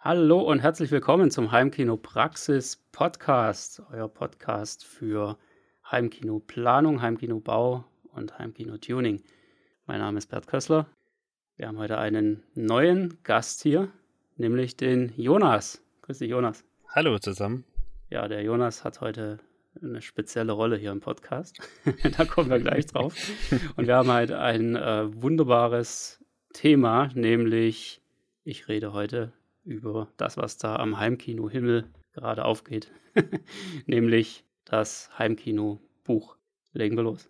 Hallo und herzlich willkommen zum Heimkino Praxis Podcast, euer Podcast für Heimkinoplanung, Heimkinobau und Heimkino-Tuning. Mein Name ist Bert Kössler. Wir haben heute einen neuen Gast hier, nämlich den Jonas. Grüß dich, Jonas. Hallo zusammen. Ja, der Jonas hat heute eine spezielle Rolle hier im Podcast. da kommen wir gleich drauf. Und wir haben halt ein äh, wunderbares Thema, nämlich ich rede heute über das, was da am Heimkino Himmel gerade aufgeht, nämlich das Heimkino Buch. Legen wir los.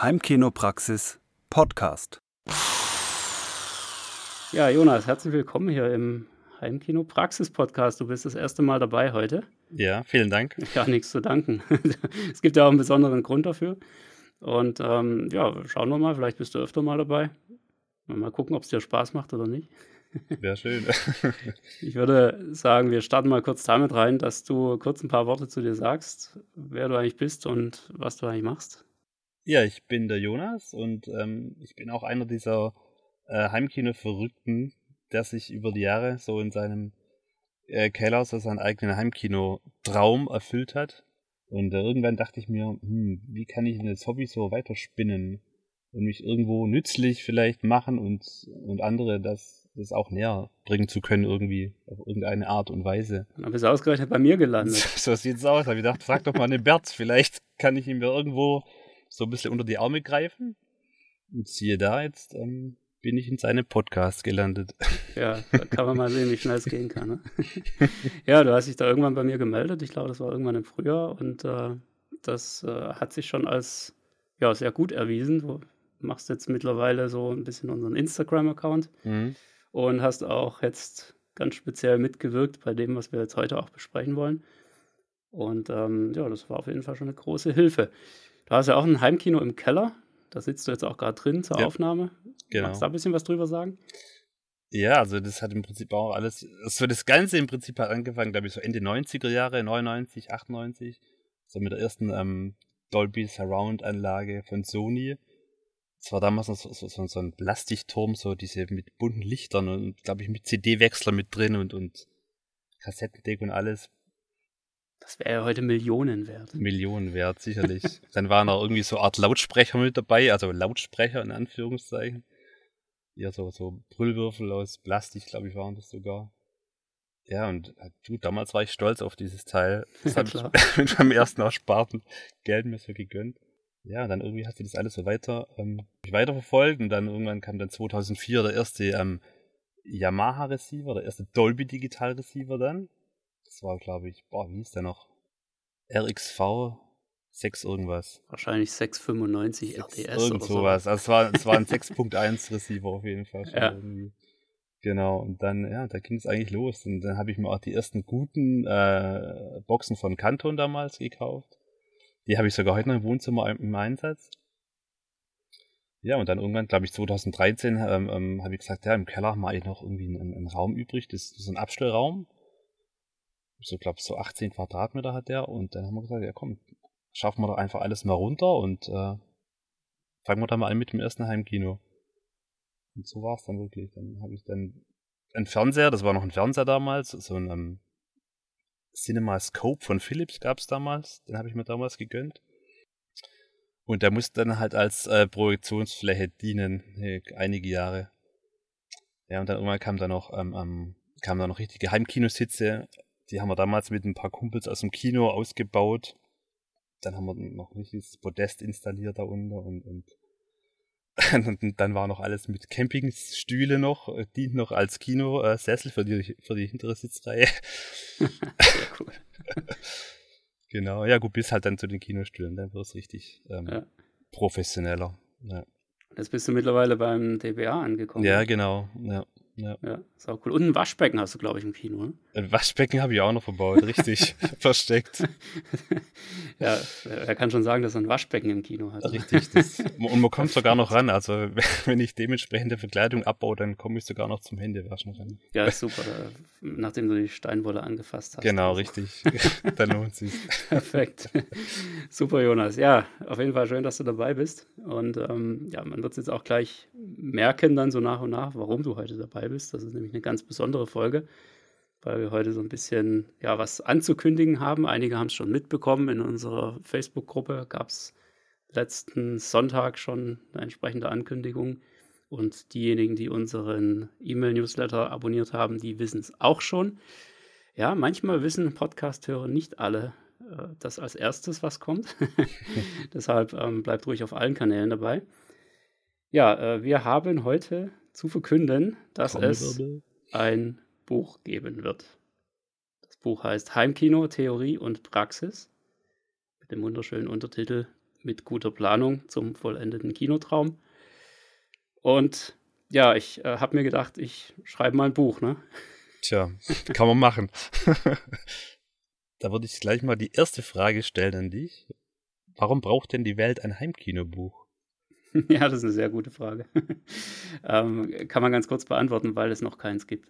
Heimkinopraxis Podcast. Ja, Jonas, herzlich willkommen hier im Heimkino Praxis Podcast. Du bist das erste Mal dabei heute. Ja, vielen Dank. Ja, nichts zu danken. es gibt ja auch einen besonderen Grund dafür. Und ähm, ja, schauen wir mal, vielleicht bist du öfter mal dabei. Mal gucken, ob es dir Spaß macht oder nicht. Wäre schön. ich würde sagen, wir starten mal kurz damit rein, dass du kurz ein paar Worte zu dir sagst, wer du eigentlich bist und was du eigentlich machst. Ja, ich bin der Jonas und ähm, ich bin auch einer dieser äh, Heimkino-Verrückten, der sich über die Jahre so in seinem äh, Keller so seinen eigenen Heimkino-Traum erfüllt hat. Und äh, irgendwann dachte ich mir, hm, wie kann ich denn das Hobby so weiterspinnen und mich irgendwo nützlich vielleicht machen und, und andere das, das auch näher bringen zu können irgendwie, auf irgendeine Art und Weise. Dann bist du ausgerechnet bei mir gelandet. so sieht's aus. Hab ich gedacht, frag doch mal den Bert, vielleicht kann ich ihm ja irgendwo so ein bisschen unter die Arme greifen. Und siehe da, jetzt ähm, bin ich in seinem Podcast gelandet. Ja, da kann man mal sehen, wie schnell es gehen kann. Ne? ja, du hast dich da irgendwann bei mir gemeldet. Ich glaube, das war irgendwann im Frühjahr und äh, das äh, hat sich schon als ja, sehr gut erwiesen. Du machst jetzt mittlerweile so ein bisschen unseren Instagram-Account mhm. und hast auch jetzt ganz speziell mitgewirkt bei dem, was wir jetzt heute auch besprechen wollen. Und ähm, ja, das war auf jeden Fall schon eine große Hilfe. Du hast ja auch ein Heimkino im Keller. Da sitzt du jetzt auch gerade drin zur ja, Aufnahme. Genau. Magst du da ein bisschen was drüber sagen? Ja, also das hat im Prinzip auch alles, so das Ganze im Prinzip hat angefangen, glaube ich, so Ende 90er Jahre, 99, 98, so mit der ersten ähm, Dolby Surround Anlage von Sony. Das war damals so, so, so ein Plastikturm, so diese mit bunten Lichtern und, glaube ich, mit CD-Wechsler mit drin und, und Kassettendeck und alles. Das wäre ja heute Millionen wert. Millionen wert, sicherlich. Dann waren auch irgendwie so eine Art Lautsprecher mit dabei, also Lautsprecher in Anführungszeichen. Ja, so, so Brüllwürfel aus Plastik, glaube ich, waren das sogar. Ja, und äh, du, damals war ich stolz auf dieses Teil. Das habe ich mit meinem ersten ersparten Geld mir so gegönnt. Ja, dann irgendwie hat sich das alles so weiter, ähm, weiterverfolgt und dann irgendwann kam dann 2004 der erste ähm, Yamaha Receiver, der erste Dolby Digital Receiver dann. Das war, glaube ich, boah, wie hieß der noch? RXV 6 irgendwas. Wahrscheinlich 695 RTS. Irgend oder sowas. So. Also es war, es war ein 6.1 Receiver auf jeden Fall. Ja. Irgendwie. Genau, und dann, ja, da ging es eigentlich los. Und dann habe ich mir auch die ersten guten äh, Boxen von Kanton damals gekauft. Die habe ich sogar heute noch im Wohnzimmer im Einsatz. Ja, und dann irgendwann, glaube ich, 2013 ähm, ähm, habe ich gesagt, ja, im Keller mache ich noch irgendwie einen, einen Raum übrig. Das, das ist ein Abstellraum so glaube so 18 Quadratmeter hat der und dann haben wir gesagt, ja komm, schaffen wir doch einfach alles mal runter und äh, fangen wir da mal an mit dem ersten Heimkino. Und so war es dann wirklich. Dann habe ich dann einen Fernseher, das war noch ein Fernseher damals, so ein ähm, Cinema Scope von Philips gab es damals, den habe ich mir damals gegönnt. Und der musste dann halt als äh, Projektionsfläche dienen, äh, einige Jahre. Ja, und dann irgendwann kam da noch, ähm, ähm, kamen da noch richtige Heimkinositze die haben wir damals mit ein paar Kumpels aus dem Kino ausgebaut. Dann haben wir noch ein richtiges Podest installiert da unten und, und, und dann war noch alles mit Campingstühle noch, äh, dient noch als Kinosessel für die, für die hintere Sitzreihe. Sehr cool. genau, ja gut, bis halt dann zu den Kinostühlen, dann wird es richtig ähm, ja. professioneller. Ja. Jetzt bist du mittlerweile beim DBA angekommen. Ja, genau. Ja. Ja. ja, ist auch cool. Und ein Waschbecken hast du, glaube ich, im Kino, ne? Ein Waschbecken habe ich auch noch verbaut, richtig versteckt. ja, er kann schon sagen, dass er ein Waschbecken im Kino hat. Richtig. Das, und man kommt sogar noch ran. Also, wenn ich dementsprechende Verkleidung abbaue, dann komme ich sogar noch zum Händewaschen ran. Ja, ist super. Nachdem du die Steinwolle angefasst hast. Genau, also. richtig. dann lohnt sich. Perfekt. Super, Jonas. Ja, auf jeden Fall schön, dass du dabei bist. Und ähm, ja, man wird es jetzt auch gleich merken, dann so nach und nach, warum du heute dabei dabei bist. Das ist nämlich eine ganz besondere Folge, weil wir heute so ein bisschen ja, was anzukündigen haben. Einige haben es schon mitbekommen. In unserer Facebook-Gruppe gab es letzten Sonntag schon eine entsprechende Ankündigung. Und diejenigen, die unseren E-Mail-Newsletter abonniert haben, die wissen es auch schon. Ja, manchmal wissen Podcast-Hörer nicht alle äh, das als erstes, was kommt. Deshalb ähm, bleibt ruhig auf allen Kanälen dabei. Ja, äh, wir haben heute zu verkünden, dass es ein Buch geben wird. Das Buch heißt Heimkino, Theorie und Praxis mit dem wunderschönen Untertitel Mit guter Planung zum vollendeten Kinotraum. Und ja, ich äh, habe mir gedacht, ich schreibe mal ein Buch, ne? Tja, kann man machen. da würde ich gleich mal die erste Frage stellen an dich. Warum braucht denn die Welt ein Heimkinobuch? Ja, das ist eine sehr gute Frage. ähm, kann man ganz kurz beantworten, weil es noch keins gibt.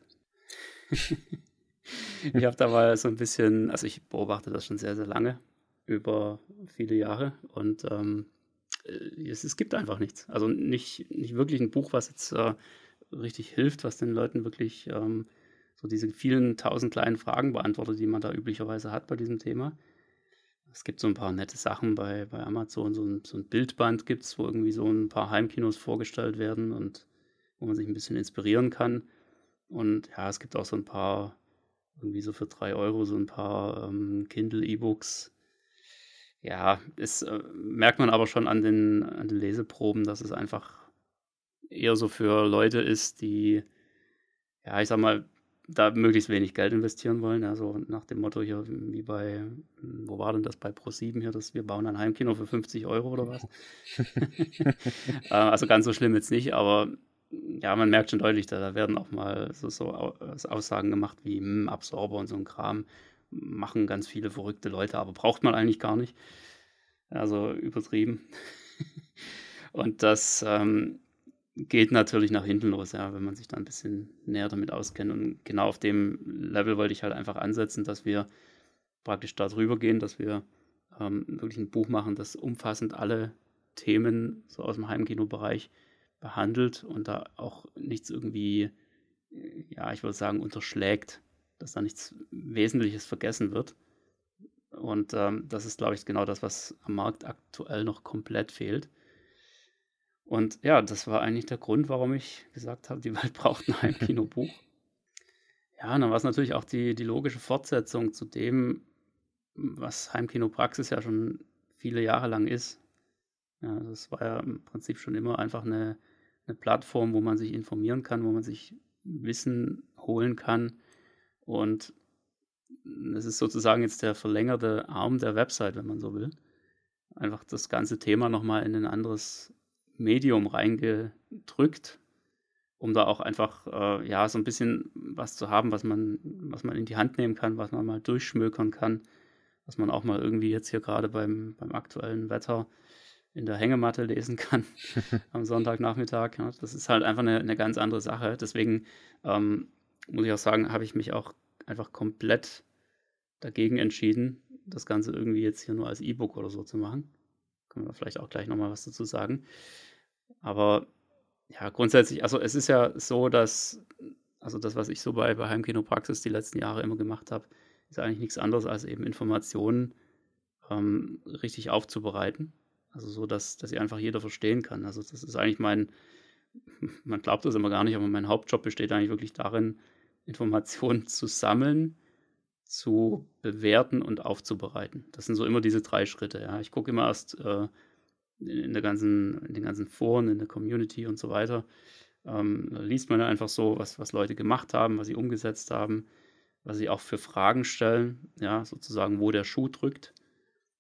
ich habe da mal so ein bisschen, also ich beobachte das schon sehr, sehr lange, über viele Jahre und ähm, äh, es, es, gibt einfach nichts. Also nicht, nicht wirklich ein Buch, was jetzt äh, richtig hilft, was den Leuten wirklich ähm, so diese vielen tausend kleinen Fragen beantwortet, die man da üblicherweise hat bei diesem Thema. Es gibt so ein paar nette Sachen bei, bei Amazon. So ein, so ein Bildband gibt es, wo irgendwie so ein paar Heimkinos vorgestellt werden und wo man sich ein bisschen inspirieren kann. Und ja, es gibt auch so ein paar, irgendwie so für drei Euro, so ein paar ähm, Kindle-E-Books. Ja, das äh, merkt man aber schon an den, an den Leseproben, dass es einfach eher so für Leute ist, die, ja, ich sag mal, da möglichst wenig Geld investieren wollen. Also nach dem Motto hier, wie bei, wo war denn das bei Pro7 hier, dass wir bauen ein Heimkino für 50 Euro oder was? Äh, also ganz so schlimm jetzt nicht, aber ja, man merkt schon deutlich, da, da werden auch mal so, so Aussagen gemacht wie hm, Absorber und so ein Kram. Machen ganz viele verrückte Leute, aber braucht man eigentlich gar nicht. Also übertrieben. und das, ähm, geht natürlich nach hinten los, ja, wenn man sich da ein bisschen näher damit auskennt. Und genau auf dem Level wollte ich halt einfach ansetzen, dass wir praktisch da drüber gehen, dass wir ähm, wirklich ein Buch machen, das umfassend alle Themen so aus dem Heimkinobereich behandelt und da auch nichts irgendwie, ja, ich würde sagen, unterschlägt, dass da nichts Wesentliches vergessen wird. Und ähm, das ist, glaube ich, genau das, was am Markt aktuell noch komplett fehlt. Und ja, das war eigentlich der Grund, warum ich gesagt habe, die Welt braucht ein Heimkinobuch. ja, dann war es natürlich auch die, die logische Fortsetzung zu dem, was Heimkinopraxis ja schon viele Jahre lang ist. Ja, das war ja im Prinzip schon immer einfach eine, eine Plattform, wo man sich informieren kann, wo man sich Wissen holen kann. Und es ist sozusagen jetzt der verlängerte Arm der Website, wenn man so will. Einfach das ganze Thema nochmal in ein anderes Medium reingedrückt, um da auch einfach äh, ja so ein bisschen was zu haben, was man, was man in die Hand nehmen kann, was man mal durchschmökern kann, was man auch mal irgendwie jetzt hier gerade beim, beim aktuellen Wetter in der Hängematte lesen kann am Sonntagnachmittag. Ja, das ist halt einfach eine, eine ganz andere Sache. Deswegen ähm, muss ich auch sagen, habe ich mich auch einfach komplett dagegen entschieden, das Ganze irgendwie jetzt hier nur als E-Book oder so zu machen. Können wir vielleicht auch gleich nochmal was dazu sagen. Aber ja, grundsätzlich, also es ist ja so, dass, also das, was ich so bei, bei Heimkinopraxis die letzten Jahre immer gemacht habe, ist eigentlich nichts anderes als eben Informationen ähm, richtig aufzubereiten. Also so, dass, dass sie einfach jeder verstehen kann. Also das ist eigentlich mein, man glaubt das immer gar nicht, aber mein Hauptjob besteht eigentlich wirklich darin, Informationen zu sammeln, zu bewerten und aufzubereiten. Das sind so immer diese drei Schritte. Ja. Ich gucke immer erst äh, in, der ganzen, in den ganzen Foren, in der Community und so weiter. Ähm, liest man einfach so, was, was Leute gemacht haben, was sie umgesetzt haben, was sie auch für Fragen stellen, ja, sozusagen, wo der Schuh drückt.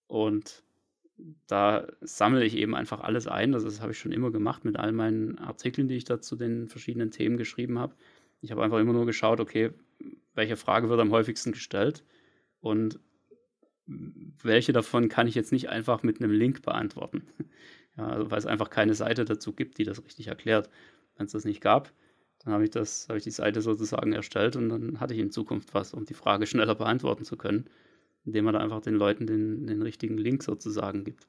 Und da sammle ich eben einfach alles ein. Das, das habe ich schon immer gemacht mit all meinen Artikeln, die ich da zu den verschiedenen Themen geschrieben habe. Ich habe einfach immer nur geschaut, okay, welche Frage wird am häufigsten gestellt und welche davon kann ich jetzt nicht einfach mit einem Link beantworten. Ja, also weil es einfach keine Seite dazu gibt, die das richtig erklärt. Wenn es das nicht gab, dann habe ich habe ich die Seite sozusagen erstellt und dann hatte ich in Zukunft was, um die Frage schneller beantworten zu können, indem man da einfach den Leuten den, den richtigen Link sozusagen gibt.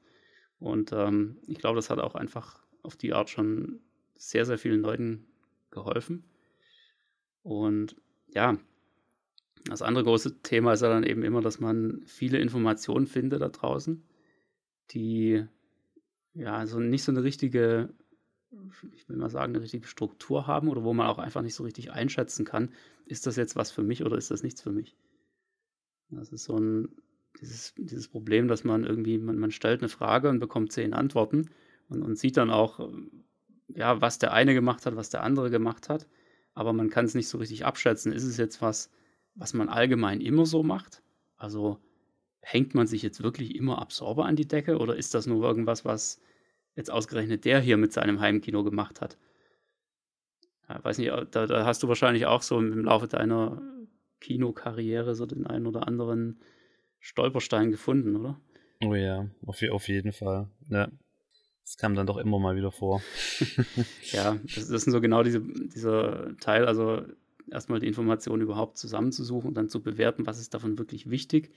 Und ähm, ich glaube, das hat auch einfach auf die Art schon sehr, sehr vielen Leuten geholfen. Und ja, das andere große Thema ist ja dann eben immer, dass man viele Informationen findet da draußen, die ja also nicht so eine richtige, ich will mal sagen, eine richtige Struktur haben oder wo man auch einfach nicht so richtig einschätzen kann, ist das jetzt was für mich oder ist das nichts für mich. Das ist so ein, dieses, dieses Problem, dass man irgendwie, man, man stellt eine Frage und bekommt zehn Antworten und, und sieht dann auch, ja, was der eine gemacht hat, was der andere gemacht hat, aber man kann es nicht so richtig abschätzen. Ist es jetzt was, was man allgemein immer so macht? Also hängt man sich jetzt wirklich immer Absorber an die Decke oder ist das nur irgendwas, was jetzt ausgerechnet der hier mit seinem Heimkino gemacht hat? Ja, weiß nicht, da, da, hast du wahrscheinlich auch so im Laufe deiner Kinokarriere so den einen oder anderen Stolperstein gefunden, oder? Oh ja, auf, auf jeden Fall. Ja. Das kam dann doch immer mal wieder vor. ja, das, das sind so genau diese, dieser Teil, also erstmal die Informationen überhaupt zusammenzusuchen und dann zu bewerten, was ist davon wirklich wichtig,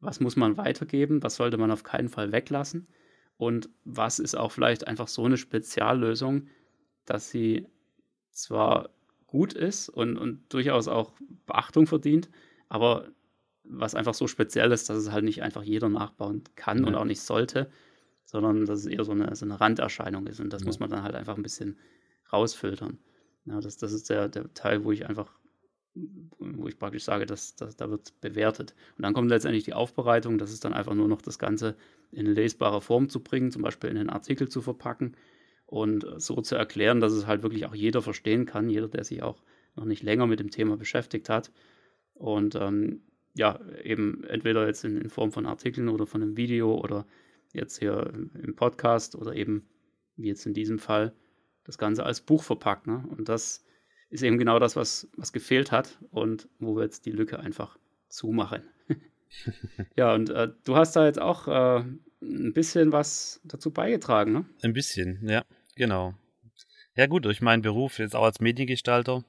was muss man weitergeben, was sollte man auf keinen Fall weglassen und was ist auch vielleicht einfach so eine Speziallösung, dass sie zwar gut ist und, und durchaus auch Beachtung verdient, aber was einfach so speziell ist, dass es halt nicht einfach jeder nachbauen kann ja. und auch nicht sollte, sondern dass es eher so eine, so eine Randerscheinung ist und das ja. muss man dann halt einfach ein bisschen rausfiltern. Ja, das, das ist der, der Teil, wo ich einfach, wo ich praktisch sage, dass, dass da wird bewertet. Und dann kommt letztendlich die Aufbereitung, das ist dann einfach nur noch das Ganze in lesbare Form zu bringen, zum Beispiel in einen Artikel zu verpacken und so zu erklären, dass es halt wirklich auch jeder verstehen kann, jeder, der sich auch noch nicht länger mit dem Thema beschäftigt hat. Und ähm, ja, eben entweder jetzt in, in, Form von Artikeln oder von einem Video oder jetzt hier im Podcast oder eben, wie jetzt in diesem Fall, das Ganze als Buch verpackt. Ne? Und das ist eben genau das, was, was gefehlt hat und wo wir jetzt die Lücke einfach zumachen. ja, und äh, du hast da jetzt auch äh, ein bisschen was dazu beigetragen, ne? Ein bisschen, ja, genau. Ja, gut, durch meinen Beruf jetzt auch als Mediengestalter,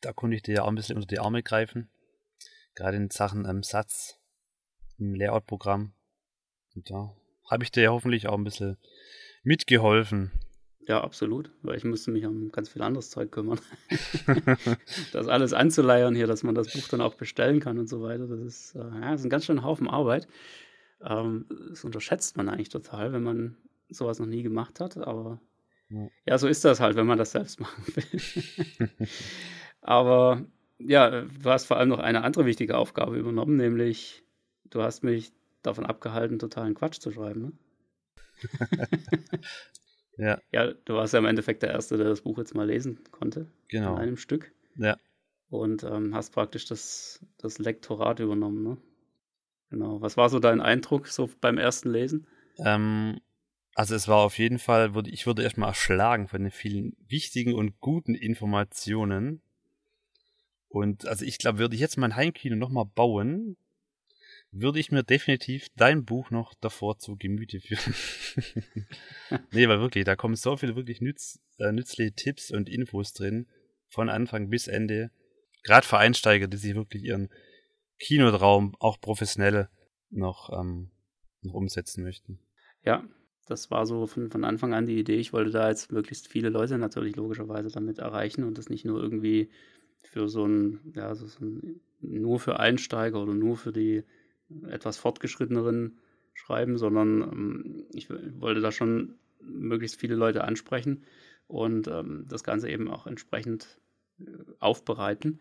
da konnte ich dir ja auch ein bisschen unter die Arme greifen. Gerade in Sachen ähm, Satz im Layout-Programm. Und da habe ich dir ja hoffentlich auch ein bisschen mitgeholfen. Ja, absolut, weil ich musste mich um ganz viel anderes Zeug kümmern. das alles anzuleiern hier, dass man das Buch dann auch bestellen kann und so weiter, das ist, äh, ja, das ist ein ganz schöner Haufen Arbeit. Ähm, das unterschätzt man eigentlich total, wenn man sowas noch nie gemacht hat, aber ja, ja so ist das halt, wenn man das selbst machen will. aber ja, du hast vor allem noch eine andere wichtige Aufgabe übernommen, nämlich du hast mich davon abgehalten, totalen Quatsch zu schreiben. Ne? Ja. Ja, du warst ja im Endeffekt der Erste, der das Buch jetzt mal lesen konnte. Genau. In einem Stück. Ja. Und ähm, hast praktisch das, das Lektorat übernommen, ne? Genau. Was war so dein Eindruck so beim ersten Lesen? Ähm, also es war auf jeden Fall, ich wurde erstmal erschlagen von den vielen wichtigen und guten Informationen. Und also ich glaube, würde ich jetzt mein Heimkino nochmal bauen, würde ich mir definitiv dein Buch noch davor zu Gemüte führen. nee, weil wirklich, da kommen so viele wirklich nütz, äh, nützliche Tipps und Infos drin, von Anfang bis Ende. Gerade für Einsteiger, die sich wirklich ihren Kinotraum auch professionell noch, ähm, noch umsetzen möchten. Ja, das war so von, von Anfang an die Idee. Ich wollte da jetzt möglichst viele Leute natürlich logischerweise damit erreichen und das nicht nur irgendwie für so ein, ja, so ein, nur für Einsteiger oder nur für die etwas fortgeschritteneren schreiben, sondern ähm, ich wollte da schon möglichst viele Leute ansprechen und ähm, das Ganze eben auch entsprechend äh, aufbereiten.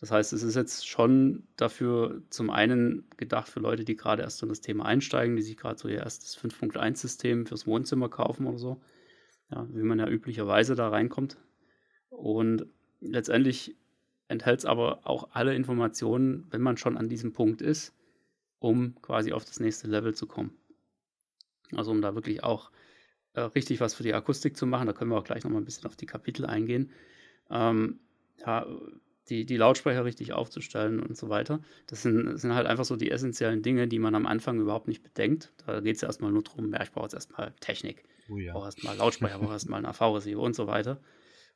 Das heißt, es ist jetzt schon dafür zum einen gedacht für Leute, die gerade erst in das Thema einsteigen, die sich gerade so ihr erstes 5.1-System fürs Wohnzimmer kaufen oder so, ja, wie man ja üblicherweise da reinkommt. Und letztendlich enthält es aber auch alle Informationen, wenn man schon an diesem Punkt ist, um quasi auf das nächste Level zu kommen. Also um da wirklich auch äh, richtig was für die Akustik zu machen. Da können wir auch gleich nochmal ein bisschen auf die Kapitel eingehen. Ähm, ja, die, die Lautsprecher richtig aufzustellen und so weiter. Das sind, das sind halt einfach so die essentiellen Dinge, die man am Anfang überhaupt nicht bedenkt. Da geht es ja erstmal nur darum, ja, ich brauche jetzt erstmal Technik. Oh ja. Ich brauche erstmal Lautsprecher, brauche erstmal einen AV-Receiver und so weiter.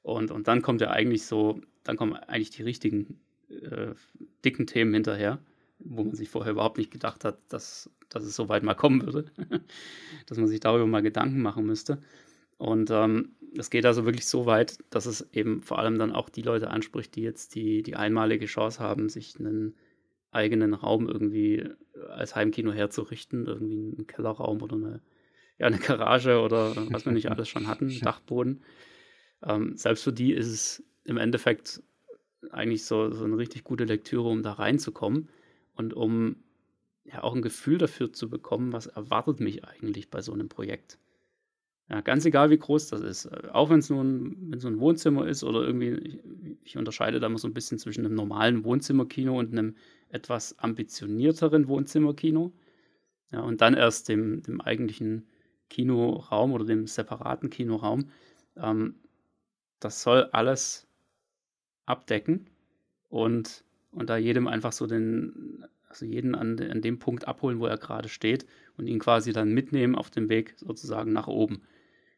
Und, und dann kommt ja eigentlich so, dann kommen eigentlich die richtigen äh, dicken Themen hinterher, wo man sich vorher überhaupt nicht gedacht hat, dass, dass es so weit mal kommen würde, dass man sich darüber mal Gedanken machen müsste. Und ähm, es geht also wirklich so weit, dass es eben vor allem dann auch die Leute anspricht, die jetzt die, die einmalige Chance haben, sich einen eigenen Raum irgendwie als Heimkino herzurichten, irgendwie einen Kellerraum oder eine, ja, eine Garage oder was wir nicht alles schon hatten, Dachboden. Ähm, selbst für die ist es im Endeffekt eigentlich so, so eine richtig gute Lektüre, um da reinzukommen und um ja auch ein Gefühl dafür zu bekommen, was erwartet mich eigentlich bei so einem Projekt. Ja, ganz egal, wie groß das ist. Auch wenn es nur ein, wenn so ein Wohnzimmer ist oder irgendwie, ich, ich unterscheide da mal so ein bisschen zwischen einem normalen Wohnzimmerkino und einem etwas ambitionierteren Wohnzimmerkino. Ja, und dann erst dem, dem eigentlichen Kinoraum oder dem separaten Kinoraum. Ähm, das soll alles abdecken und, und da jedem einfach so den, also jeden an, an dem Punkt abholen, wo er gerade steht und ihn quasi dann mitnehmen auf dem Weg sozusagen nach oben.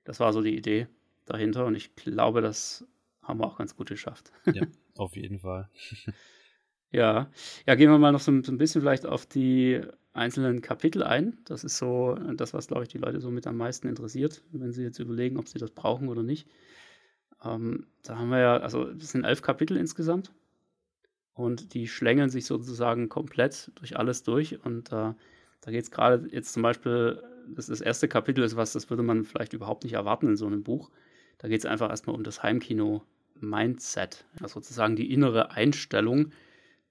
Das war so die Idee dahinter und ich glaube, das haben wir auch ganz gut geschafft. Ja, auf jeden Fall. ja. ja, gehen wir mal noch so, so, ein bisschen vielleicht auf die einzelnen Kapitel ein. Das ist so das, was, glaube ich, die Leute so mit am meisten interessiert, wenn sie jetzt überlegen, ob sie das brauchen oder nicht. Ähm, da haben wir ja, also es sind elf Kapitel insgesamt und die schlängeln sich sozusagen komplett durch alles durch und äh, da geht es gerade jetzt zum Beispiel das, das erste Kapitel ist was, das würde man vielleicht überhaupt nicht erwarten in so einem Buch. Da geht es einfach erstmal um das Heimkino-Mindset, also sozusagen die innere Einstellung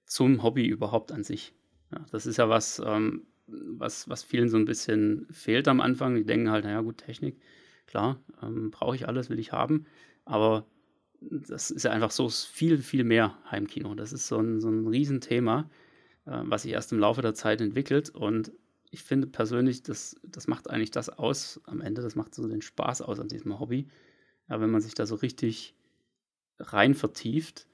zum Hobby überhaupt an sich. Ja, das ist ja was, ähm, was, was vielen so ein bisschen fehlt am Anfang. Die denken halt, naja, gut, Technik, klar, ähm, brauche ich alles, will ich haben. Aber das ist ja einfach so viel, viel mehr Heimkino. Das ist so ein, so ein Riesenthema, äh, was sich erst im Laufe der Zeit entwickelt. Und ich finde persönlich, das, das macht eigentlich das aus am Ende, das macht so den Spaß aus an diesem Hobby. Ja, wenn man sich da so richtig rein vertieft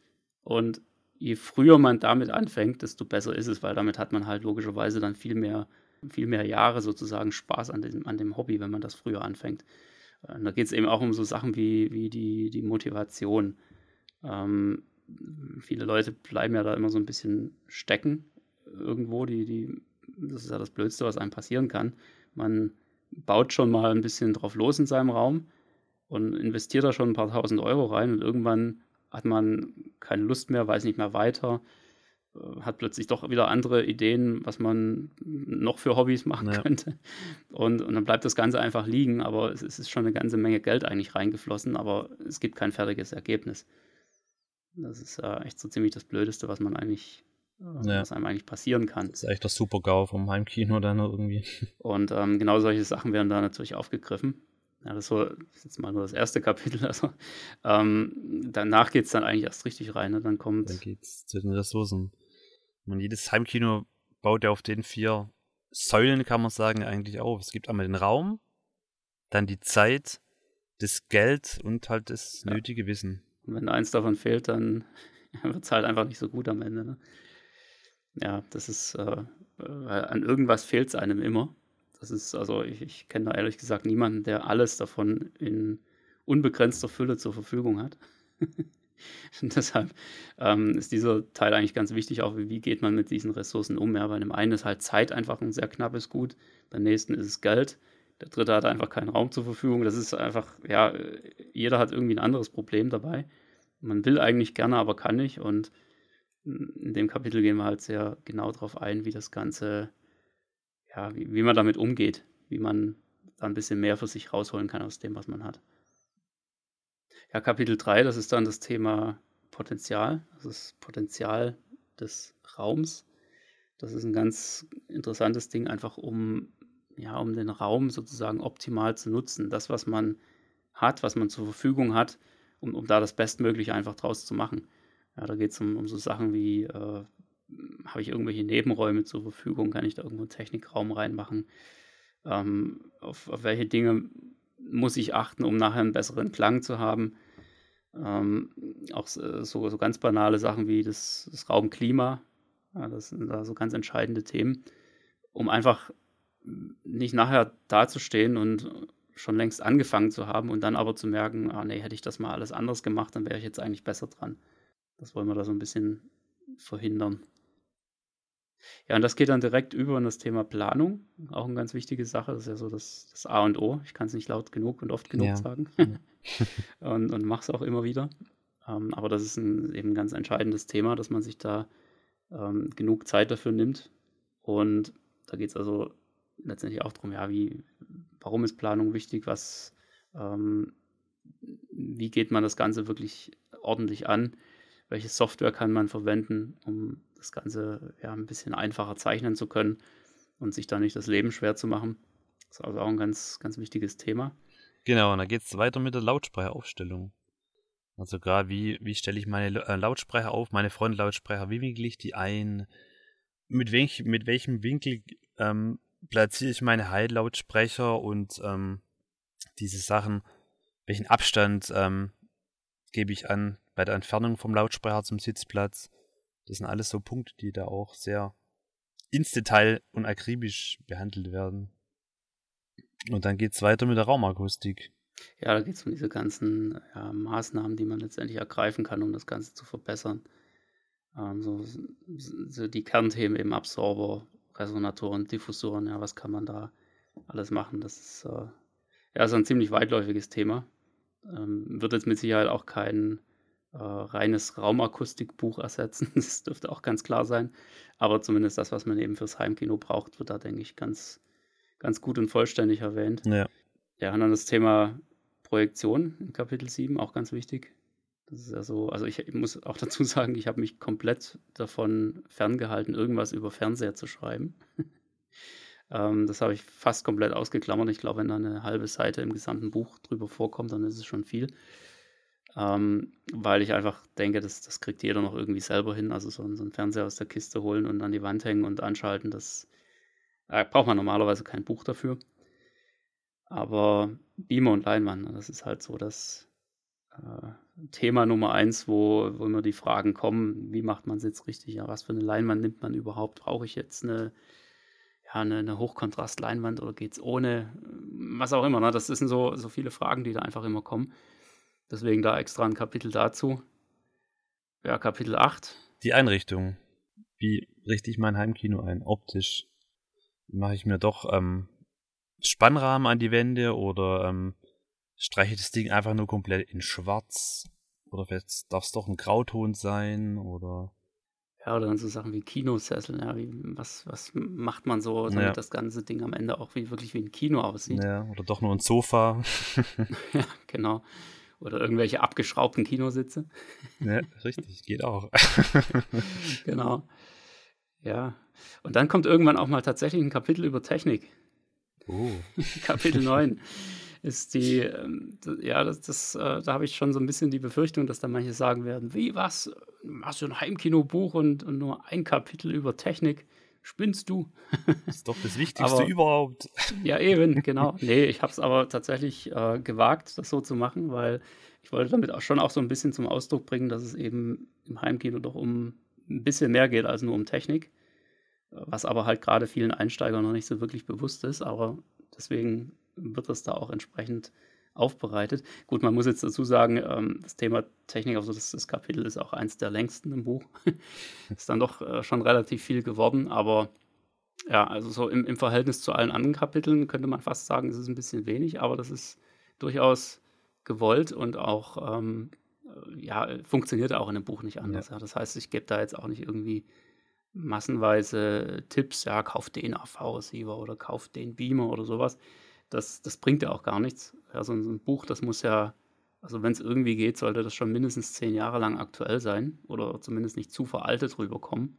und je früher man damit anfängt, desto besser ist es, weil damit hat man halt logischerweise dann viel mehr, viel mehr Jahre sozusagen Spaß an dem, an dem Hobby, wenn man das früher anfängt. Und da geht es eben auch um so Sachen wie, wie die, die Motivation. Ähm, viele Leute bleiben ja da immer so ein bisschen stecken irgendwo, die, die das ist ja das Blödste, was einem passieren kann. Man baut schon mal ein bisschen drauf los in seinem Raum und investiert da schon ein paar tausend Euro rein und irgendwann hat man keine Lust mehr, weiß nicht mehr weiter, äh, hat plötzlich doch wieder andere Ideen, was man noch für Hobbys machen ja. könnte. Und, und dann bleibt das Ganze einfach liegen, aber es, es ist schon eine ganze Menge Geld eigentlich reingeflossen, aber es gibt kein fertiges Ergebnis. Das ist äh, echt so ziemlich das Blödeste, was man eigentlich ja. was einem eigentlich passieren kann. Das ist echt das Super-GAU vom Heimkino dann irgendwie. Und ähm, genau solche Sachen werden da natürlich aufgegriffen. Ja, das, ist jetzt mal nur das erste Kapitel. Also, ähm, danach geht es dann eigentlich erst richtig rein. Ne? Dann kommt. Dann geht es zu den Ressourcen. Und jedes Heimkino baut ja auf den vier Säulen, kann man sagen, eigentlich auf. Es gibt einmal den Raum, dann die Zeit, das Geld und halt das ja. nötige Wissen. Und wenn eins davon fehlt, dann wird es halt einfach nicht so gut am Ende. Ne? Ja, das ist, äh, an irgendwas fehlt es einem immer. Das ist, also ich, ich kenne da ehrlich gesagt niemanden, der alles davon in unbegrenzter Fülle zur Verfügung hat. deshalb ähm, ist dieser Teil eigentlich ganz wichtig, auch wie, geht man mit diesen Ressourcen um. Ja, bei dem einen ist halt Zeit einfach ein sehr knappes Gut, beim nächsten ist es Geld, der dritte hat einfach keinen Raum zur Verfügung. Das ist einfach, ja, jeder hat irgendwie ein anderes Problem dabei. Man will eigentlich gerne, aber kann nicht. Und in dem Kapitel gehen wir halt sehr genau darauf ein, wie das Ganze, ja, wie, wie man damit umgeht, wie man da ein bisschen mehr für sich rausholen kann aus dem, was man hat. Ja, Kapitel 3, das ist dann das Thema Potenzial, das ist Potenzial des Raums. Das ist ein ganz interessantes Ding, einfach um, ja, um den Raum sozusagen optimal zu nutzen. Das, was man hat, was man zur Verfügung hat, um, um da das Bestmögliche einfach draus zu machen. Ja, da geht es um, um so Sachen wie, äh, habe ich irgendwelche Nebenräume zur Verfügung, kann ich da irgendwo einen Technikraum reinmachen? Ähm, auf, auf welche Dinge muss ich achten, um nachher einen besseren Klang zu haben? Ähm, auch so, so ganz banale Sachen wie das, das Raumklima. Ja, das sind da so ganz entscheidende Themen, um einfach nicht nachher dazustehen und schon längst angefangen zu haben und dann aber zu merken, ah nee, hätte ich das mal alles anders gemacht, dann wäre ich jetzt eigentlich besser dran. Das wollen wir da so ein bisschen verhindern. Ja, und das geht dann direkt über in das Thema Planung. Auch eine ganz wichtige Sache. Das ist ja so das, das A und O. Ich kann es nicht laut genug und oft genug ja. sagen. und und mache es auch immer wieder. Ähm, aber das ist ein, eben ein ganz entscheidendes Thema, dass man sich da ähm, genug Zeit dafür nimmt. Und da geht es also letztendlich auch darum, ja, wie, warum ist Planung wichtig, was, ähm, wie geht man das Ganze wirklich ordentlich an, welche Software kann man verwenden, um das Ganze ja ein bisschen einfacher zeichnen zu können und sich da nicht das Leben schwer zu machen. Das ist also auch ein ganz, ganz wichtiges Thema. Genau, und dann geht es weiter mit der Lautsprecheraufstellung. Also gerade wie, wie stelle ich meine äh, Lautsprecher auf, meine Frontlautsprecher, wie winkel ich die ein, mit, welch, mit welchem Winkel ähm, platziere ich meine High-Lautsprecher und ähm, diese Sachen, welchen Abstand ähm, gebe ich an bei der Entfernung vom Lautsprecher zum Sitzplatz. Das sind alles so Punkte, die da auch sehr ins Detail und akribisch behandelt werden. Und dann geht es weiter mit der Raumakustik. Ja, da geht es um diese ganzen ja, Maßnahmen, die man letztendlich ergreifen kann, um das Ganze zu verbessern. Ähm, so, so, die Kernthemen eben Absorber, Resonatoren, Diffusoren, ja, was kann man da alles machen? Das ist äh, ja so ein ziemlich weitläufiges Thema. Ähm, wird jetzt mit Sicherheit auch kein äh, reines Raumakustikbuch ersetzen. Das dürfte auch ganz klar sein. Aber zumindest das, was man eben fürs Heimkino braucht, wird da, denke ich, ganz, ganz gut und vollständig erwähnt. Ja. Ja, und dann das Thema Projektion in Kapitel 7, auch ganz wichtig. Das ist ja so, also ich, ich muss auch dazu sagen, ich habe mich komplett davon ferngehalten, irgendwas über Fernseher zu schreiben. ähm, das habe ich fast komplett ausgeklammert. Ich glaube, wenn da eine halbe Seite im gesamten Buch drüber vorkommt, dann ist es schon viel. Ähm, weil ich einfach denke, das, das kriegt jeder noch irgendwie selber hin. Also so, so einen Fernseher aus der Kiste holen und an die Wand hängen und anschalten, das äh, braucht man normalerweise kein Buch dafür. Aber Beamer und Leinwand, das ist halt so das äh, Thema Nummer eins, wo, wo immer die Fragen kommen, wie macht man es jetzt richtig? Ja, was für eine Leinwand nimmt man überhaupt? Brauche ich jetzt eine, ja, eine, eine Hochkontrast-Leinwand oder geht es ohne? Was auch immer, ne? Das sind so, so viele Fragen, die da einfach immer kommen. Deswegen da extra ein Kapitel dazu. Ja, Kapitel 8. Die Einrichtung. Wie richte ich mein Heimkino ein? Optisch. Mache ich mir doch ähm, Spannrahmen an die Wände oder ähm, streiche das Ding einfach nur komplett in schwarz? Oder vielleicht darf es doch ein Grauton sein oder. Ja, oder dann so Sachen wie Kinosessel, ja, wie, was, was macht man so, damit ja. das ganze Ding am Ende auch wie, wirklich wie ein Kino aussieht. Ja, oder doch nur ein Sofa. ja, genau. Oder irgendwelche abgeschraubten Kinositze. ja, richtig, geht auch. genau. Ja. Und dann kommt irgendwann auch mal tatsächlich ein Kapitel über Technik. Oh. Kapitel 9 ist die, ähm, ja, das, das äh, da habe ich schon so ein bisschen die Befürchtung, dass da manche sagen werden, wie, was, machst du ein Heimkinobuch und, und nur ein Kapitel über Technik? Spinnst du? Das ist doch das Wichtigste aber, überhaupt. Ja, eben, genau. Nee, ich habe es aber tatsächlich äh, gewagt, das so zu machen, weil ich wollte damit auch schon auch so ein bisschen zum Ausdruck bringen, dass es eben im Heimkino doch um ein bisschen mehr geht als nur um Technik. Was aber halt gerade vielen Einsteigern noch nicht so wirklich bewusst ist, aber deswegen wird das da auch entsprechend aufbereitet. Gut, man muss jetzt dazu sagen, ähm, das Thema Technik, also das, das, Kapitel ist auch eins der längsten im Buch. ist dann doch äh, schon relativ viel geworden, aber ja, also so im, im, Verhältnis zu allen anderen Kapiteln könnte man fast sagen, es ist ein bisschen wenig, aber das ist durchaus gewollt und auch, ähm, ja, funktioniert auch in dem Buch nicht anders. Ja. Ja. Das heißt, ich gebe da jetzt auch nicht irgendwie massenweise Tipps, ja, kauf den AV-Receiver oder kauf den Beamer oder sowas das, das bringt ja auch gar nichts. Ja, so, ein Buch, das muss ja, also wenn es irgendwie geht, sollte das schon mindestens zehn Jahre lang aktuell sein oder zumindest nicht zu veraltet rüberkommen.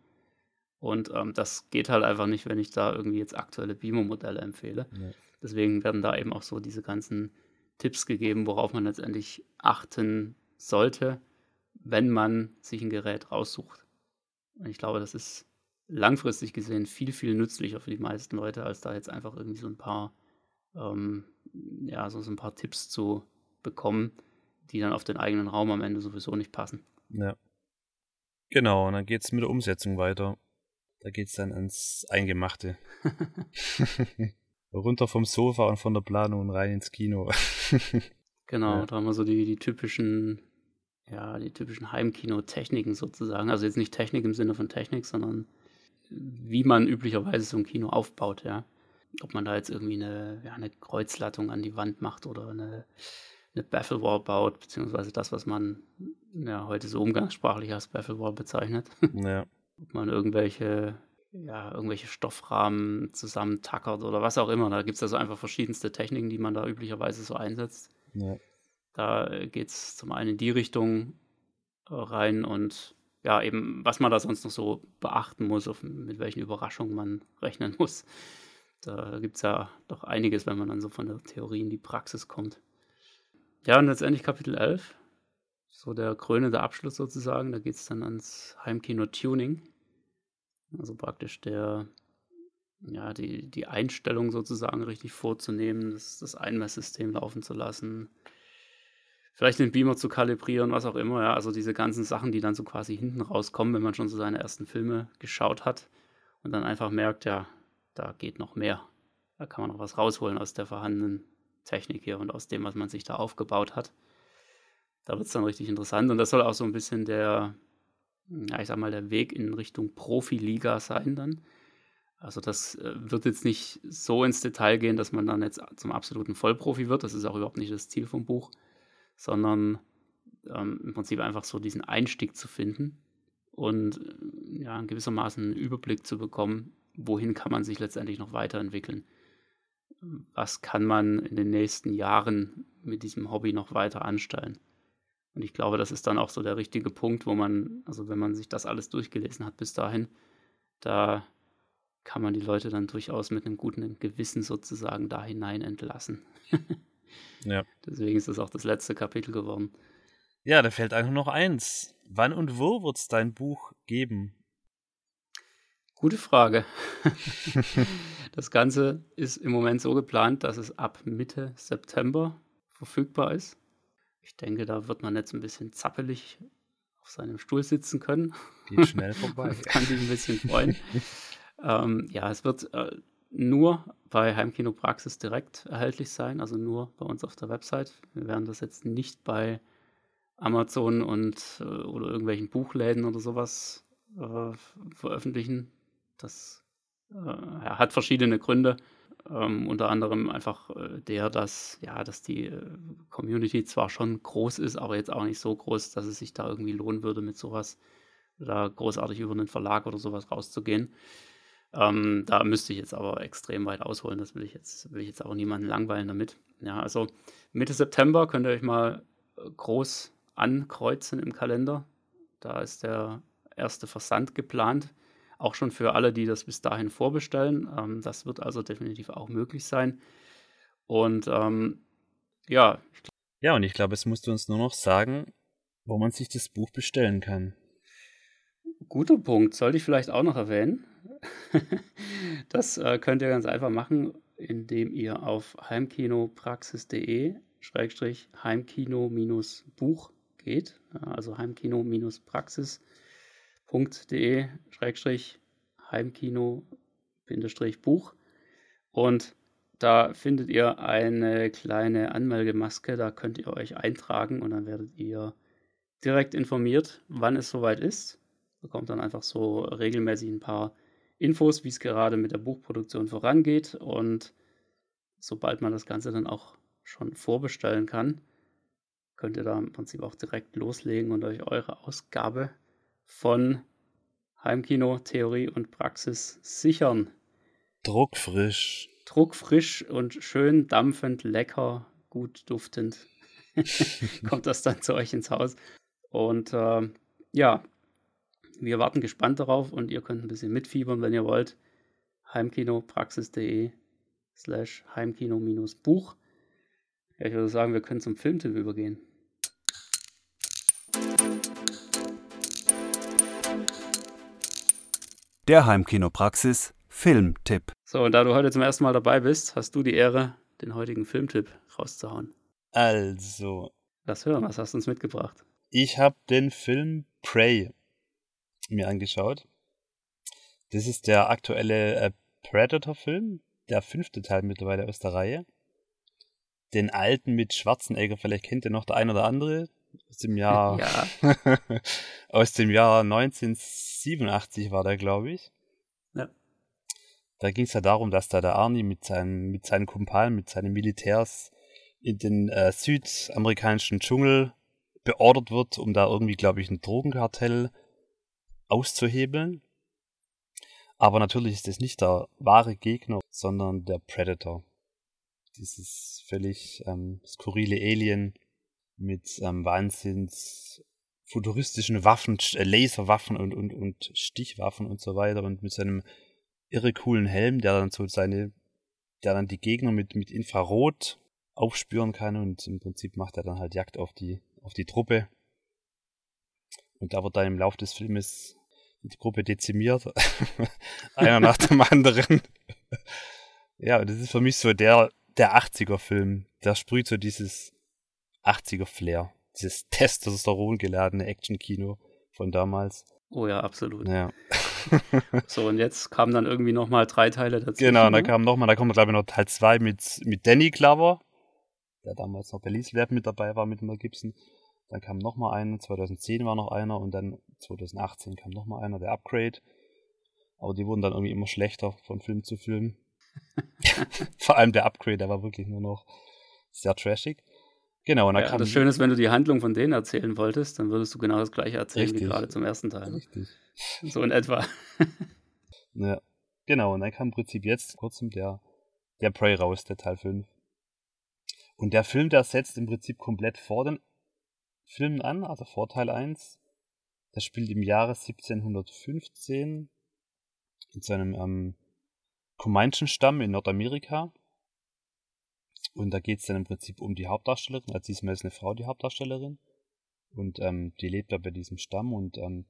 Und ähm, das geht halt einfach nicht, wenn ich da irgendwie jetzt aktuelle Beamer-Modelle empfehle. Ja. Deswegen werden da eben auch so diese ganzen Tipps gegeben, worauf man letztendlich achten sollte, wenn man sich ein Gerät raussucht. Und ich glaube, das ist langfristig gesehen viel, viel nützlicher für die meisten Leute, als da jetzt einfach irgendwie so ein paar ähm, ja, so, ein paar Tipps zu bekommen, die dann auf den eigenen Raum am Ende sowieso nicht passen. Ja. Genau, und dann geht es mit der Umsetzung weiter. Da geht es dann ans Eingemachte. Runter vom Sofa und von der Planung und rein ins Kino. genau, ja. da haben wir so die, die typischen, ja, die typischen Heimkino-Techniken sozusagen. Also jetzt nicht Technik im Sinne von Technik, sondern wie man üblicherweise so ein Kino aufbaut, ja. Ob man da jetzt irgendwie eine, ja, eine Kreuzlattung an die Wand macht oder eine, eine Bafflewall baut, beziehungsweise das, was man ja heute so umgangssprachlich als Bafflewall bezeichnet. Ja. Ob man irgendwelche, ja, irgendwelche Stoffrahmen zusammentackert oder was auch immer. Da gibt es also einfach verschiedenste Techniken, die man da üblicherweise so einsetzt. Ja. Da geht es zum einen in die Richtung rein und ja, eben, was man da sonst noch so beachten muss, auf, mit welchen Überraschungen man rechnen muss. Da gibt es ja doch einiges, wenn man dann so von der Theorie in die Praxis kommt. Ja, und letztendlich Kapitel 11, so der krönende Abschluss sozusagen, da geht es dann ans Heimkino-Tuning. Also praktisch der, ja, die, die Einstellung sozusagen richtig vorzunehmen, das, das Einmesssystem laufen zu lassen, vielleicht den Beamer zu kalibrieren, was auch immer, ja, also diese ganzen Sachen, die dann so quasi hinten rauskommen, wenn man schon so seine ersten Filme geschaut hat und dann einfach merkt, ja, da geht noch mehr. Da kann man noch was rausholen aus der vorhandenen Technik hier und aus dem, was man sich da aufgebaut hat. Da wird es dann richtig interessant und das soll auch so ein bisschen der, ja, ich sag mal, der Weg in Richtung Profiliga sein dann. Also das äh, wird jetzt nicht so ins Detail gehen, dass man dann jetzt zum absoluten Vollprofi wird. Das ist auch überhaupt nicht das Ziel vom Buch sondern ähm, im Prinzip einfach so diesen Einstieg zu finden und äh, ja, gewissermaßen einen Überblick zu bekommen, wohin kann man sich letztendlich noch weiterentwickeln. Was kann man in den nächsten Jahren mit diesem Hobby noch weiter anstellen? Und ich glaube, das ist dann auch so der richtige Punkt, wo man, also wenn man sich das alles durchgelesen hat bis dahin, da kann man die Leute dann durchaus mit einem guten Gewissen sozusagen da hinein entlassen. Ja. Deswegen ist das auch das letzte Kapitel geworden. Ja, da fällt einfach noch eins. Wann und wo wird es dein Buch geben? Gute Frage. das Ganze ist im Moment so geplant, dass es ab Mitte September verfügbar ist. Ich denke, da wird man jetzt ein bisschen zappelig auf seinem Stuhl sitzen können. Geht schnell vorbei. das kann sich ein bisschen freuen. ähm, ja, es wird äh, nur bei Heimkino Praxis direkt erhältlich sein, also nur bei uns auf der Website. Wir werden das jetzt nicht bei Amazon und äh, oder irgendwelchen Buchläden oder sowas äh, veröffentlichen. Das äh, hat verschiedene Gründe. Ähm, unter anderem einfach äh, der, dass ja, dass die äh, Community zwar schon groß ist, aber jetzt auch nicht so groß, dass es sich da irgendwie lohnen würde, mit sowas da großartig über einen Verlag oder sowas rauszugehen. Ähm, da müsste ich jetzt aber extrem weit ausholen. Das will ich jetzt, will ich jetzt auch niemanden langweilen damit. Ja, also Mitte September könnt ihr euch mal äh, groß ankreuzen im Kalender. Da ist der erste Versand geplant. Auch schon für alle, die das bis dahin vorbestellen. Ähm, das wird also definitiv auch möglich sein. Und ähm, ja. Ja, und ich glaube, es musst du uns nur noch sagen, wo man sich das Buch bestellen kann. Guter Punkt. Sollte ich vielleicht auch noch erwähnen. das äh, könnt ihr ganz einfach machen, indem ihr auf heimkinopraxis.de Schrägstrich Heimkino-Buch geht. Also heimkino-praxis.de Schrägstrich Heimkino-Buch. Und da findet ihr eine kleine Anmeldemaske, da könnt ihr euch eintragen und dann werdet ihr direkt informiert, wann es soweit ist bekommt dann einfach so regelmäßig ein paar Infos, wie es gerade mit der Buchproduktion vorangeht. Und sobald man das Ganze dann auch schon vorbestellen kann, könnt ihr da im Prinzip auch direkt loslegen und euch eure Ausgabe von Heimkino, Theorie und Praxis sichern. Druckfrisch. Druckfrisch und schön dampfend, lecker, gut duftend kommt das dann zu euch ins Haus. Und äh, ja, wir warten gespannt darauf und ihr könnt ein bisschen mitfiebern, wenn ihr wollt. Heimkinopraxis.de slash Heimkino-Buch. Ja, ich würde sagen, wir können zum Filmtipp übergehen. Der Heimkinopraxis Filmtipp. So, und da du heute zum ersten Mal dabei bist, hast du die Ehre, den heutigen Filmtipp rauszuhauen. Also, Lass hören, was hast du uns mitgebracht? Ich habe den Film Prey mir angeschaut. Das ist der aktuelle äh, Predator-Film, der fünfte Teil mittlerweile aus der Reihe. Den alten mit Schwarzenegger, vielleicht kennt ihr noch der ein oder andere, aus dem Jahr, Ja. aus dem Jahr 1987 war der, glaube ich. Ja. Da ging es ja darum, dass da der Arnie mit seinem, mit seinen Kumpalen, mit seinen Militärs in den äh, südamerikanischen Dschungel beordert wird, um da irgendwie, glaube ich, ein Drogenkartell auszuhebeln. Aber natürlich ist es nicht der wahre Gegner, sondern der Predator. Dieses völlig ähm, skurrile Alien mit ähm, wahnsinns futuristischen Waffen, äh, Laserwaffen und, und, und Stichwaffen und so weiter und mit seinem irre coolen Helm, der dann so seine, der dann die Gegner mit, mit Infrarot aufspüren kann und im Prinzip macht er dann halt Jagd auf die, auf die Truppe. Und da wird dann im Laufe des Filmes die Gruppe dezimiert. Einer nach dem anderen. ja, das ist für mich so der, der 80er-Film. Der sprüht so dieses 80er-Flair. Dieses Testosteron geladene Action-Kino von damals. Oh ja, absolut. Ja. So, und jetzt kamen dann irgendwie nochmal drei Teile dazu. Genau, da ne? kam nochmal, da kommt glaube ich noch Teil 2 mit, mit Danny Glover, der damals noch bei Lab mit dabei war mit Mel Gibson. Dann kam nochmal einer, 2010 war noch einer und dann 2018 kam nochmal einer, der Upgrade. Aber die wurden dann irgendwie immer schlechter von Film zu Film. Vor allem der Upgrade, der war wirklich nur noch sehr trashig. Genau, und dann Ja, kam das Schöne ist, wenn du die Handlung von denen erzählen wolltest, dann würdest du genau das gleiche erzählen wie Richtig. gerade zum ersten Teil. Richtig. So in etwa. Ja, genau, und dann kam im Prinzip jetzt kurzem der, der Prey raus, der Teil 5. Und der Film, der setzt im Prinzip komplett vor den Filmen an, also vor Teil 1. Das spielt im Jahre 1715 in seinem ähm, Comanchen-Stamm in Nordamerika. Und da geht es dann im Prinzip um die Hauptdarstellerin, also diesmal ist eine Frau die Hauptdarstellerin. Und ähm, die lebt da bei diesem Stamm und ähm,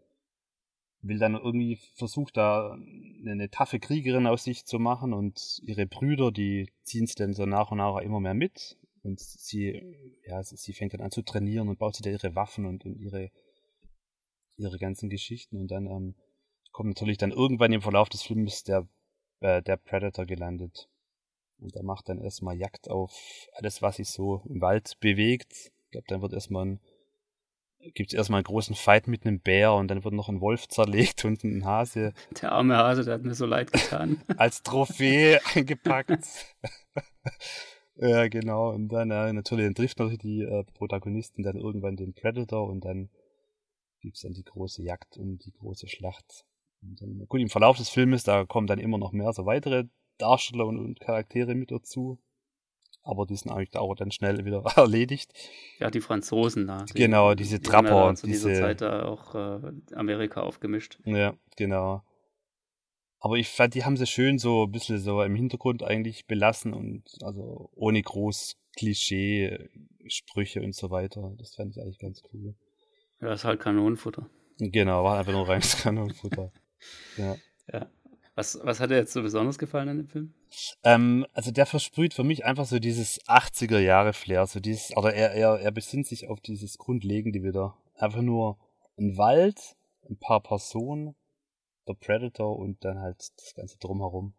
will dann irgendwie versucht da eine, taffe Kriegerin aus sich zu machen. Und ihre Brüder, die ziehen es dann so nach und nach immer mehr mit. Und sie, ja, sie sie fängt dann an zu trainieren und baut sich da ihre Waffen und, und ihre, ihre ganzen Geschichten. Und dann ähm, kommt natürlich dann irgendwann im Verlauf des Films der, äh, der Predator gelandet und er macht dann erstmal Jagd auf alles, was sich so im Wald bewegt. Ich glaube, dann wird erstmal ein gibt es erstmal einen großen Fight mit einem Bär und dann wird noch ein Wolf zerlegt und ein Hase Der arme Hase, der hat mir so leid getan. als Trophäe eingepackt. ja, genau. Und dann äh, natürlich dann trifft natürlich die äh, Protagonisten dann irgendwann den Predator und dann gibt's dann die große Jagd und die große Schlacht. Und dann, gut, im Verlauf des Filmes, da kommen dann immer noch mehr so weitere Darsteller und, und Charaktere mit dazu. Aber die sind eigentlich auch dann schnell wieder erledigt. Ja, die Franzosen da. Die, Genau, diese die haben ja Trapper, dann zu dieser diese- Zeit da auch äh, Amerika aufgemischt. Ja, genau. Aber ich fand, die haben sie schön so ein bisschen so im Hintergrund eigentlich belassen und also ohne groß Klischee-Sprüche und so weiter. Das fand ich eigentlich ganz cool. Ja, ist halt Kanonenfutter. Genau, war einfach nur reines Kanonenfutter. Ja. Ja. Was, was hat dir jetzt so besonders gefallen an dem Film? Ähm, also der versprüht für mich einfach so dieses 80er Jahre Flair, so dieses, oder er, er, er besinnt sich auf dieses Grundlegende wieder. Einfach nur ein Wald, ein paar Personen, der Predator und dann halt das Ganze drumherum.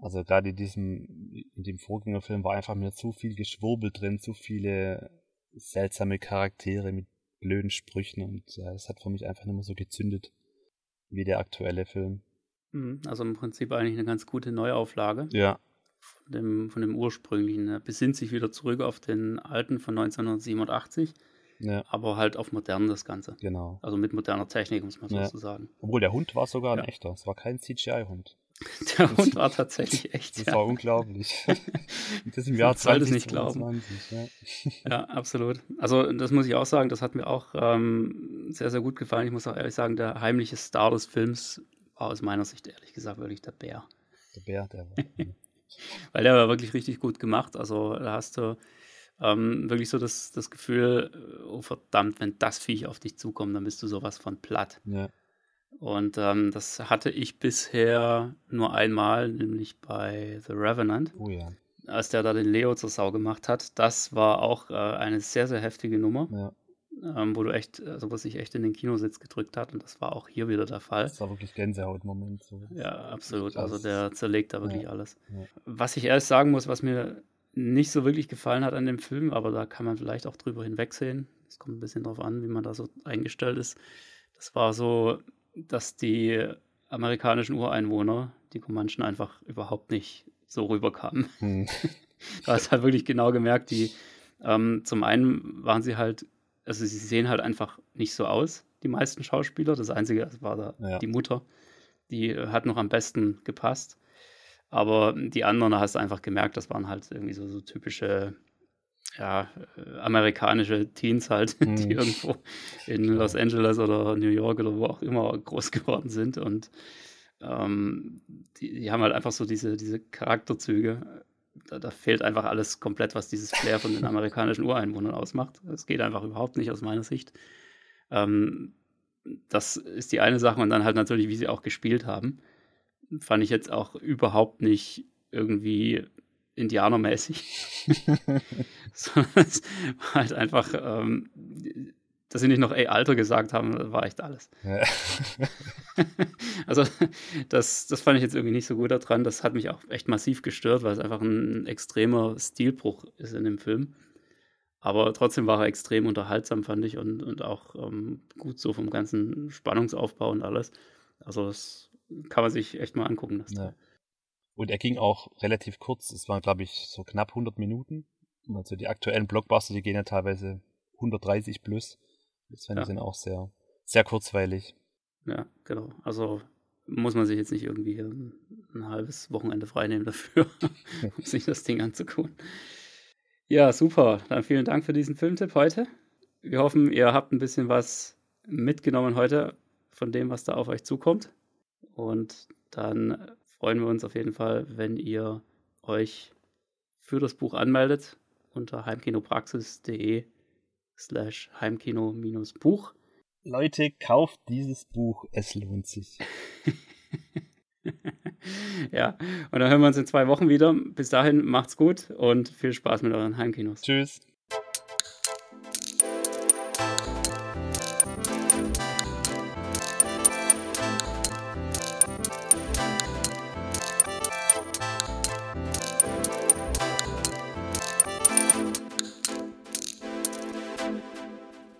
Also gerade in diesem, in dem Vorgängerfilm war einfach mir zu viel Geschwurbel drin, zu viele seltsame Charaktere mit blöden Sprüchen und äh, es hat für mich einfach nicht mehr so gezündet wie der aktuelle Film. Mhm, Also im Prinzip eigentlich eine ganz gute Neuauflage Ja, von dem, von dem ursprünglichen. Er besinnt sich wieder zurück auf den alten von 1987, ja, aber halt auf modern das Ganze. genau. Also mit moderner Technik, muss man Ja. so sagen. Obwohl der Hund war sogar ein Ja. echter. Es war kein CGI-Hund. Der Hund war tatsächlich echt. Das ja. war unglaublich. Das im Jahr Ich sollte es nicht glauben. 2022. Ja. Ja, absolut. Also das muss ich auch sagen, das hat mir auch ähm, sehr, sehr gut gefallen. Ich muss auch ehrlich sagen, der heimliche Star des Films aus meiner Sicht ehrlich gesagt wirklich der Bär. Der Bär, der war. Weil der war wirklich richtig gut gemacht. Also da hast du ähm, wirklich so das, das Gefühl, oh verdammt, wenn das Viech auf dich zukommt, dann bist du sowas von platt. ja. Und ähm, das hatte ich bisher nur einmal, nämlich bei The Revenant. Oh ja. als der da den Leo zur Sau gemacht hat, das war auch äh, eine sehr, sehr heftige Nummer. Ja. Ähm, wo du echt, also wo sich echt in den Kinositz gedrückt hat und das war auch hier wieder der Fall. Das war wirklich Gänsehaut-Moment. So. Ja, absolut. Also der zerlegt da wirklich Ja. alles. Ja. Was ich erst sagen muss, was mir nicht so wirklich gefallen hat an dem Film, aber da kann man vielleicht auch drüber hinwegsehen. Es kommt ein bisschen drauf an, wie man da so eingestellt ist. Das war so, dass die amerikanischen Ureinwohner, die Comanchen, einfach überhaupt nicht so rüberkamen. Hm. Da hast halt wirklich genau gemerkt, die ähm, zum einen waren sie halt, also sie sehen halt einfach nicht so aus, die meisten Schauspieler. Das Einzige das war da Ja. die Mutter, die äh, hat noch am besten gepasst. Aber die anderen, da hast du einfach gemerkt, das waren halt irgendwie so, so typische, ja, äh, amerikanische Teens halt, Mhm. die irgendwo in Los Angeles oder New York oder wo auch immer groß geworden sind. Und ähm, die, die haben halt einfach so diese, diese Charakterzüge. Da, da fehlt einfach alles komplett, was dieses Flair von den amerikanischen Ureinwohnern ausmacht. Das geht einfach überhaupt nicht aus meiner Sicht. Ähm, das ist die eine Sache und dann halt natürlich, wie sie auch gespielt haben. Fand ich jetzt auch überhaupt nicht irgendwie indianermäßig. Sondern es war halt einfach, ähm, dass sie nicht noch ey, Alter gesagt haben, war echt alles. Ja. Also, das, das fand ich jetzt irgendwie nicht so gut daran. Das hat mich auch echt massiv gestört, weil es einfach ein extremer Stilbruch ist in dem Film. Aber trotzdem war er extrem unterhaltsam, fand ich, und, und auch ähm, gut so vom ganzen Spannungsaufbau und alles. Also, das kann man sich echt mal angucken. Ja. Und er ging auch relativ kurz. Es waren, glaube ich, so knapp 100 Minuten. Also die aktuellen Blockbuster, die gehen ja teilweise 130 plus. Das fand Ja. ich dann auch sehr, sehr kurzweilig. Ja, genau. Also muss man sich jetzt nicht irgendwie ein, ein halbes Wochenende freinehmen dafür, um sich das Ding anzugucken. Ja, super. Dann vielen Dank für diesen Filmtipp heute. Wir hoffen, ihr habt ein bisschen was mitgenommen heute von dem, was da auf euch zukommt. Und dann freuen wir uns auf jeden Fall, wenn ihr euch für das Buch anmeldet unter heimkinopraxis.de slash heimkino-buch. Leute, kauft dieses Buch. Es lohnt sich. ja, und dann hören wir uns in zwei Wochen wieder. Bis dahin, macht's gut und viel Spaß mit euren Heimkinos. Tschüss.